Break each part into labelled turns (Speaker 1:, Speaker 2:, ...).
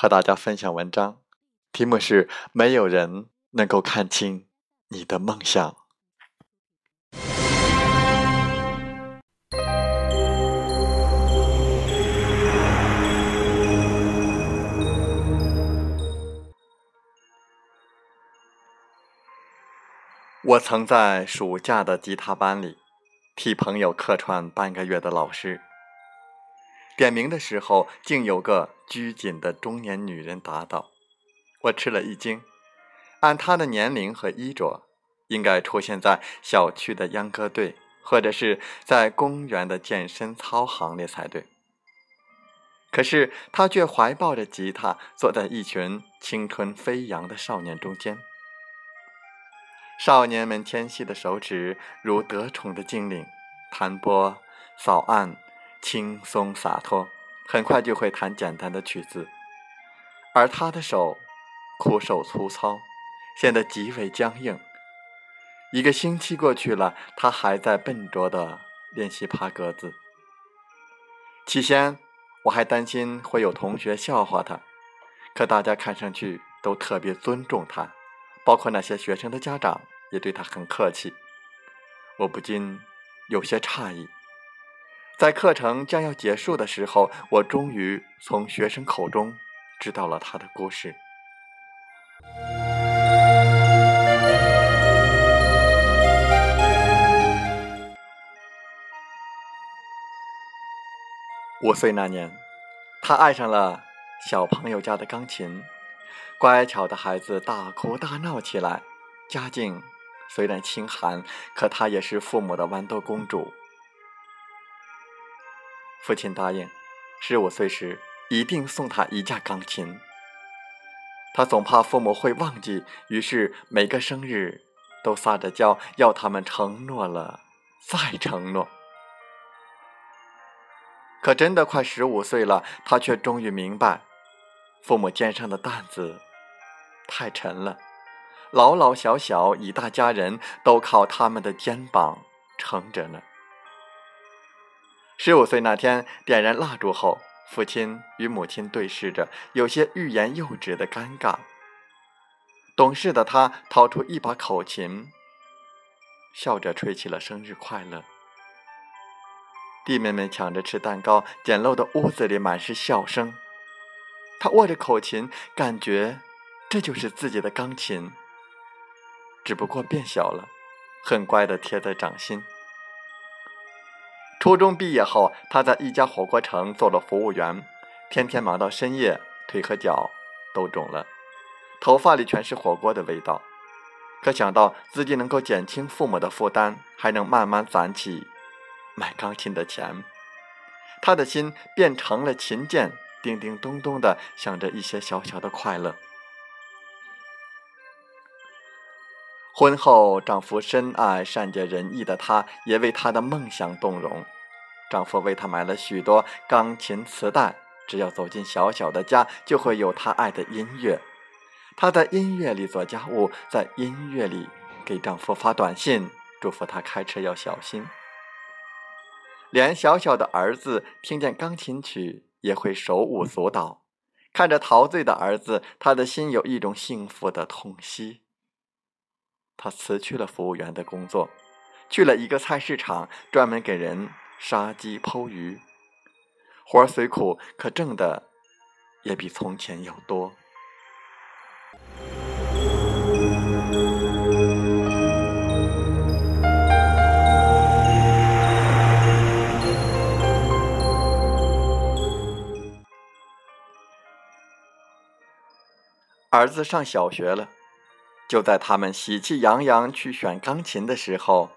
Speaker 1: 和大家分享文章，题目是“没有人能够看清你的梦想”。我曾在暑假的吉他班里，替朋友客串半个月的老师。点名的时候，竟有个拘谨的中年女人答道：“我吃了一惊。按她的年龄和衣着，应该出现在小区的秧歌队，或者是在公园的健身操行列才对。可是她却怀抱着吉他，坐在一群青春飞扬的少年中间。少年们纤细的手指如得宠的精灵，弹拨、扫按。”轻松洒脱，很快就会弹简单的曲子，而他的手枯瘦粗糙，显得极为僵硬。一个星期过去了，他还在笨拙地练习爬格子。起先我还担心会有同学笑话他，可大家看上去都特别尊重他，包括那些学生的家长也对他很客气。我不禁有些诧异。在课程将要结束的时候，我终于从学生口中知道了他的故事。五岁那年，他爱上了小朋友家的钢琴，乖巧的孩子大哭大闹起来。家境虽然清寒，可她也是父母的豌豆公主。父亲答应，十五岁时一定送他一架钢琴。他总怕父母会忘记，于是每个生日都撒着娇，要他们承诺了再承诺。可真的快十五岁了，他却终于明白，父母肩上的担子太沉了，老老小小一大家人都靠他们的肩膀撑着呢。十五岁那天，点燃蜡烛后，父亲与母亲对视着，有些欲言又止的尴尬。懂事的他掏出一把口琴，笑着吹起了生日快乐。弟妹们抢着吃蛋糕，简陋的屋子里满是笑声。他握着口琴，感觉这就是自己的钢琴，只不过变小了，很乖的贴在掌心。初中毕业后，他在一家火锅城做了服务员，天天忙到深夜，腿和脚都肿了，头发里全是火锅的味道。可想到自己能够减轻父母的负担，还能慢慢攒起买钢琴的钱，他的心变成了琴键，叮叮咚咚的响着一些小小的快乐。婚后，丈夫深爱、善解人意的她，也为她的梦想动容。丈夫为她买了许多钢琴磁带，只要走进小小的家，就会有她爱的音乐。她在音乐里做家务，在音乐里给丈夫发短信，嘱咐他开车要小心。连小小的儿子听见钢琴曲也会手舞足蹈，看着陶醉的儿子，他的心有一种幸福的痛惜。他辞去了服务员的工作，去了一个菜市场，专门给人杀鸡剖鱼。活儿虽苦，可挣的也比从前要多。儿子上小学了，就在他们喜气洋洋去选钢琴的时候，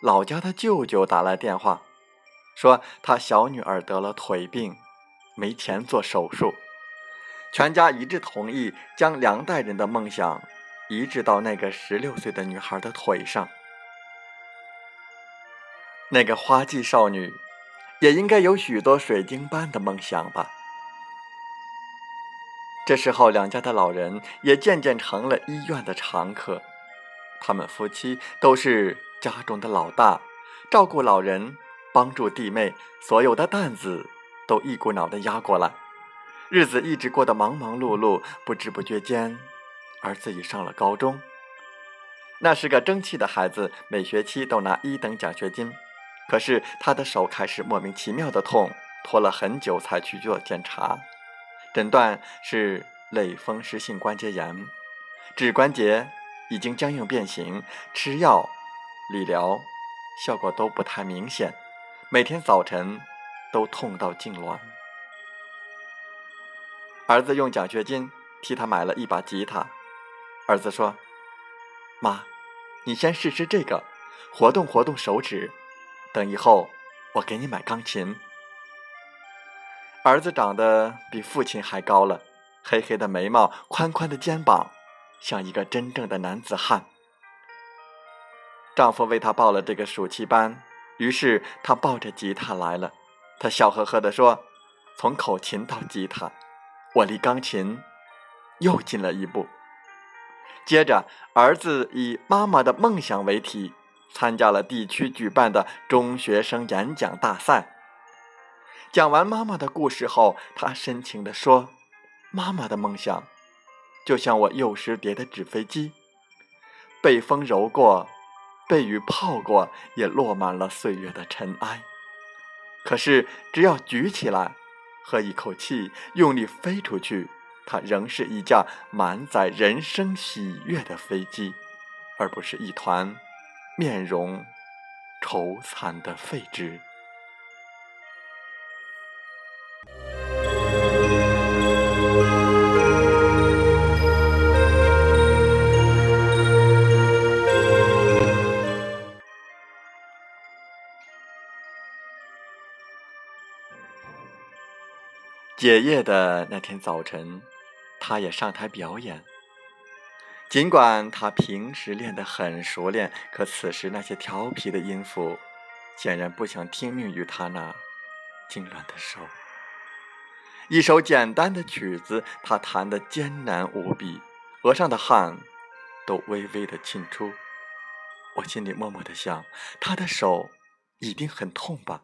Speaker 1: 老家的舅舅打来电话，说他小女儿得了腿病，没钱做手术。全家一致同意将两代人的梦想移植到那个十六岁的女孩的腿上。那个花季少女，也应该有许多水晶般的梦想吧。这时候，两家的老人也渐渐成了医院的常客。他们夫妻都是家中的老大，照顾老人，帮助弟妹，所有的担子都一股脑的压过来。日子一直过得忙忙碌碌，不知不觉间，儿子已上了高中。那是个争气的孩子，每学期都拿一等奖学金。可是他的手开始莫名其妙的痛，拖了很久才去做检查。诊断是类风湿性关节炎，指关节已经僵硬变形，吃药、理疗效果都不太明显，每天早晨都痛到痉挛。儿子用奖学金替他买了一把吉他，儿子说：“妈，你先试试这个，活动活动手指，等以后我给你买钢琴。”儿子长得比父亲还高了，黑黑的眉毛，宽宽的肩膀，像一个真正的男子汉。丈夫为她报了这个暑期班，于是她抱着吉他来了。她笑呵呵地说：“从口琴到吉他，我离钢琴又近了一步。”接着，儿子以“妈妈的梦想”为题，参加了地区举办的中学生演讲大赛。讲完妈妈的故事后，他深情地说：“妈妈的梦想，就像我幼时叠的纸飞机，被风揉过，被雨泡过，也落满了岁月的尘埃。可是，只要举起来，喝一口气，用力飞出去，它仍是一架满载人生喜悦的飞机，而不是一团面容愁惨的废纸。”结业的那天早晨，他也上台表演。尽管他平时练得很熟练，可此时那些调皮的音符，显然不想听命于他那痉挛的手。一首简单的曲子，他弹得艰难无比，额上的汗都微微的沁出。我心里默默的想，他的手一定很痛吧。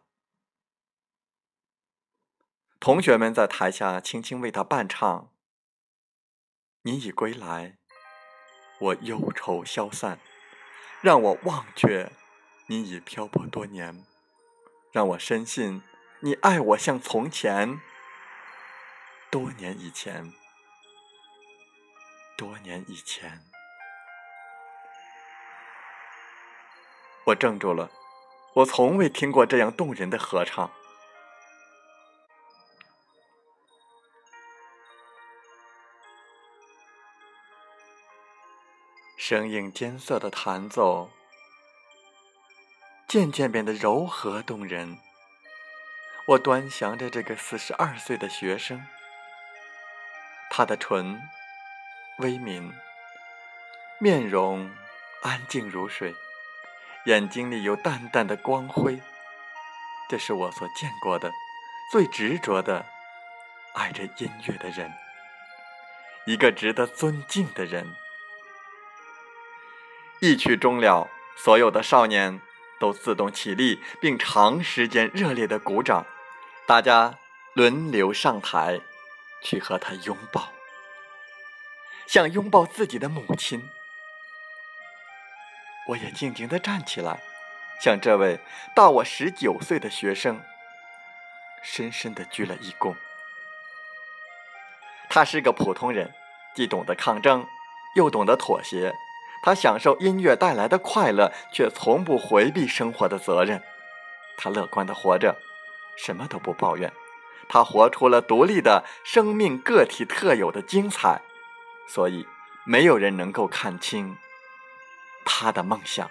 Speaker 1: 同学们在台下轻轻为他伴唱：“你已归来，我忧愁消散，让我忘却你已漂泊多年，让我深信你爱我像从前。多年以前，多年以前。”我怔住了，我从未听过这样动人的合唱。声音艰涩的弹奏，渐渐变得柔和动人。我端详着这个四十二岁的学生，他的唇微抿，面容安静如水，眼睛里有淡淡的光辉。这是我所见过的最执着的爱着音乐的人，一个值得尊敬的人。一曲终了，所有的少年都自动起立，并长时间热烈的鼓掌。大家轮流上台，去和他拥抱，像拥抱自己的母亲。我也静静的站起来，向这位大我十九岁的学生深深的鞠了一躬。他是个普通人，既懂得抗争，又懂得妥协。他享受音乐带来的快乐，却从不回避生活的责任。他乐观的活着。什么都不抱怨，他活出了独立的生命个体特有的精彩，所以没有人能够看清他的梦想。